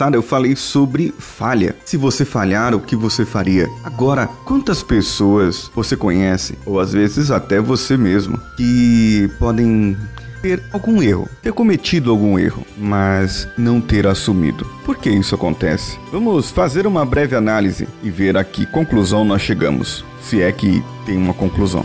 passada eu falei sobre falha. Se você falhar, o que você faria? Agora, quantas pessoas você conhece, ou às vezes até você mesmo, que podem ter algum erro, ter cometido algum erro, mas não ter assumido. Por que isso acontece? Vamos fazer uma breve análise e ver a que conclusão nós chegamos, se é que tem uma conclusão.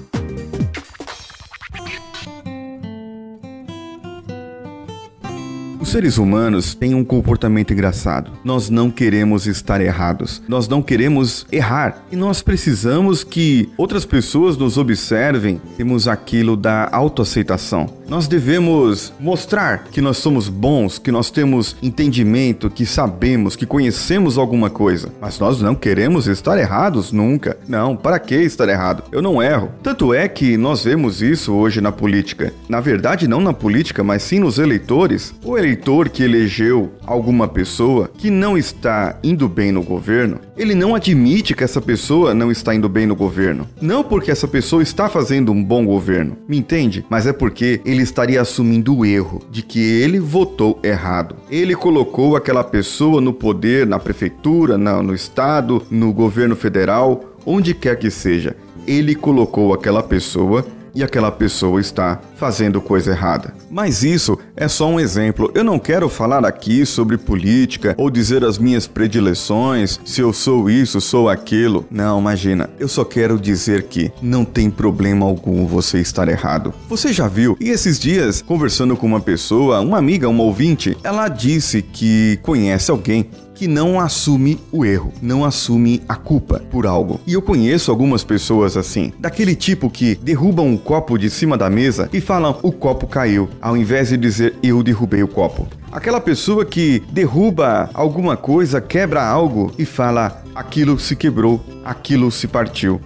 Seres humanos têm um comportamento engraçado. Nós não queremos estar errados. Nós não queremos errar. E nós precisamos que outras pessoas nos observem. Temos aquilo da autoaceitação. Nós devemos mostrar que nós somos bons, que nós temos entendimento, que sabemos, que conhecemos alguma coisa. Mas nós não queremos estar errados nunca. Não, para que estar errado? Eu não erro. Tanto é que nós vemos isso hoje na política. Na verdade, não na política, mas sim nos eleitores. O eleitor eleitor que elegeu alguma pessoa que não está indo bem no governo, ele não admite que essa pessoa não está indo bem no governo. Não porque essa pessoa está fazendo um bom governo, me entende? Mas é porque ele estaria assumindo o erro de que ele votou errado. Ele colocou aquela pessoa no poder, na prefeitura, na, no estado, no governo federal, onde quer que seja. Ele colocou aquela pessoa e aquela pessoa está fazendo coisa errada. Mas isso é só um exemplo. Eu não quero falar aqui sobre política ou dizer as minhas predileções, se eu sou isso, sou aquilo. Não, imagina. Eu só quero dizer que não tem problema algum você estar errado. Você já viu? E esses dias, conversando com uma pessoa, uma amiga, uma ouvinte, ela disse que conhece alguém que não assume o erro, não assume a culpa por algo. E eu conheço algumas pessoas assim, daquele tipo que derrubam um copo de cima da mesa e falam o copo caiu, ao invés de dizer eu derrubei o copo. Aquela pessoa que derruba alguma coisa, quebra algo e fala aquilo se quebrou, aquilo se partiu.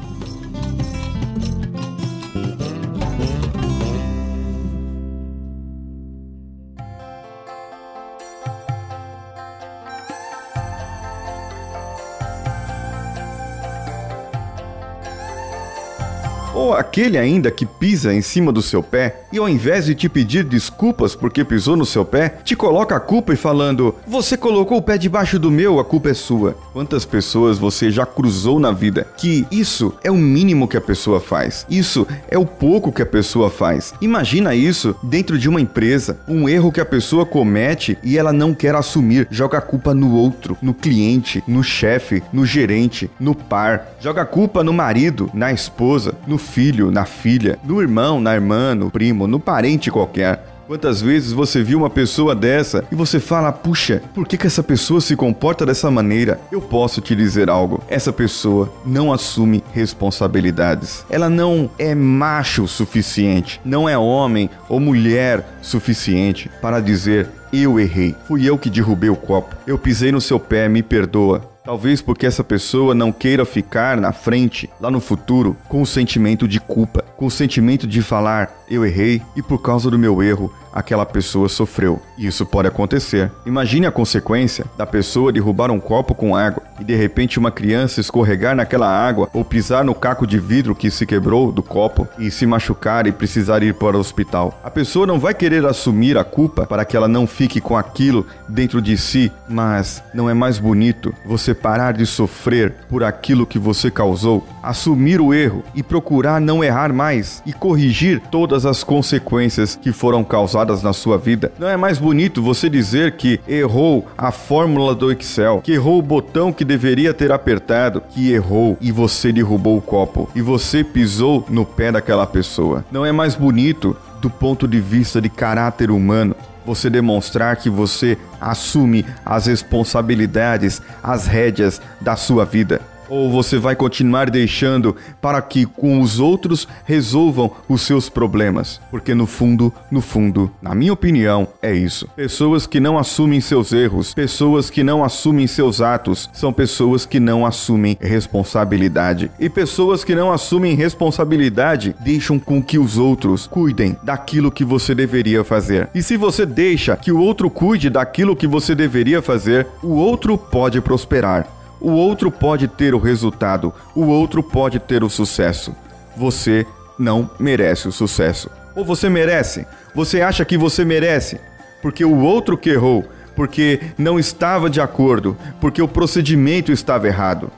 Ou aquele ainda que pisa em cima do seu pé e ao invés de te pedir desculpas porque pisou no seu pé, te coloca a culpa e falando: Você colocou o pé debaixo do meu, a culpa é sua. Quantas pessoas você já cruzou na vida que isso é o mínimo que a pessoa faz? Isso é o pouco que a pessoa faz. Imagina isso dentro de uma empresa, um erro que a pessoa comete e ela não quer assumir, joga a culpa no outro, no cliente, no chefe, no gerente, no par, joga a culpa no marido, na esposa, no filho, na filha, no irmão, na irmã, no primo, no parente qualquer. Quantas vezes você viu uma pessoa dessa e você fala, puxa, por que, que essa pessoa se comporta dessa maneira? Eu posso te dizer algo: essa pessoa não assume responsabilidades. Ela não é macho o suficiente, não é homem ou mulher suficiente para dizer, eu errei, fui eu que derrubei o copo, eu pisei no seu pé, me perdoa. Talvez porque essa pessoa não queira ficar na frente, lá no futuro, com o sentimento de culpa, com o sentimento de falar, eu errei e por causa do meu erro aquela pessoa sofreu. Isso pode acontecer. Imagine a consequência da pessoa derrubar um copo com água e de repente uma criança escorregar naquela água ou pisar no caco de vidro que se quebrou do copo e se machucar e precisar ir para o hospital. A pessoa não vai querer assumir a culpa para que ela não fique com aquilo dentro de si, mas não é mais bonito você parar de sofrer por aquilo que você causou, assumir o erro e procurar não errar mais e corrigir todas as consequências que foram causadas na sua vida. Não é mais bonito você dizer que errou a fórmula do Excel, que errou o botão que deveria ter apertado, que errou e você derrubou o copo e você pisou no pé daquela pessoa. Não é mais bonito do ponto de vista de caráter humano você demonstrar que você assume as responsabilidades, as rédeas da sua vida. Ou você vai continuar deixando para que com os outros resolvam os seus problemas? Porque no fundo, no fundo, na minha opinião, é isso. Pessoas que não assumem seus erros, pessoas que não assumem seus atos, são pessoas que não assumem responsabilidade. E pessoas que não assumem responsabilidade deixam com que os outros cuidem daquilo que você deveria fazer. E se você deixa que o outro cuide daquilo que você deveria fazer, o outro pode prosperar O outro pode ter o resultado, o outro pode ter o sucesso. Você não merece o sucesso. Ou você merece? Você acha que você merece? Porque o outro que errou, porque não estava de acordo, porque o procedimento estava errado.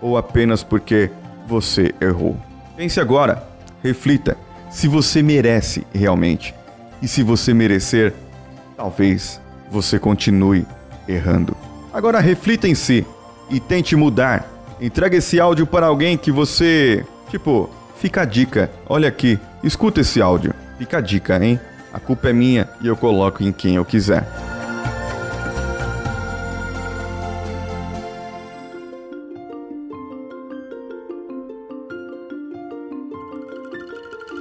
Ou apenas porque você errou. Pense agora, reflita se você merece realmente. E se você merecer, talvez você continue errando. Agora reflita em si e tente mudar. Entregue esse áudio para alguém que você. Tipo, fica a dica. Olha aqui, escuta esse áudio. Fica a dica, hein? A culpa é minha e eu coloco em quem eu quiser.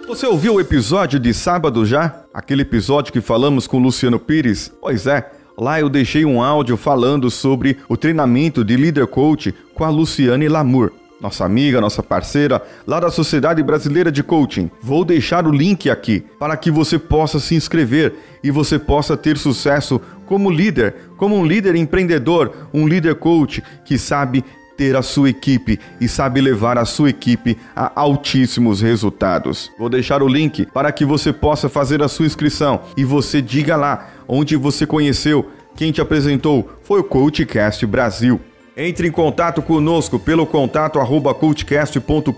Você ouviu o episódio de sábado já? Aquele episódio que falamos com Luciano Pires? Pois é, lá eu deixei um áudio falando sobre o treinamento de Leader Coach com a Luciane Lamour, nossa amiga, nossa parceira, lá da Sociedade Brasileira de Coaching. Vou deixar o link aqui para que você possa se inscrever e você possa ter sucesso como líder, como um líder empreendedor, um líder coach que sabe ter a sua equipe e sabe levar a sua equipe a altíssimos resultados. Vou deixar o link para que você possa fazer a sua inscrição e você diga lá onde você conheceu, quem te apresentou foi o Coachcast Brasil. Entre em contato conosco pelo contato arroba cultcast.com.br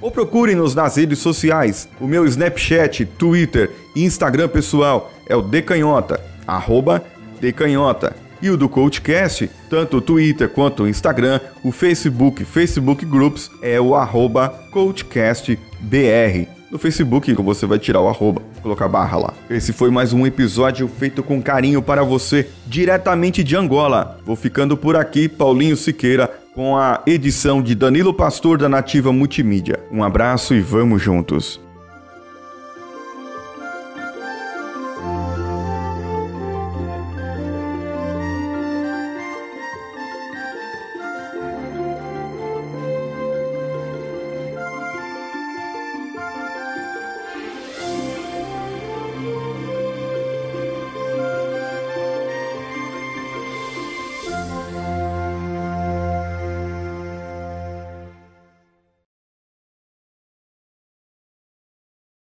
ou procure-nos nas redes sociais. O meu Snapchat, Twitter e Instagram pessoal é o Decanhota, arroba Decanhota. E o do Coachcast, tanto o Twitter quanto o Instagram, o Facebook, Facebook Groups, é o arroba CoachCastBR. No Facebook você vai tirar o arroba, colocar barra lá. Esse foi mais um episódio feito com carinho para você, diretamente de Angola. Vou ficando por aqui, Paulinho Siqueira, com a edição de Danilo Pastor da Nativa Multimídia. Um abraço e vamos juntos.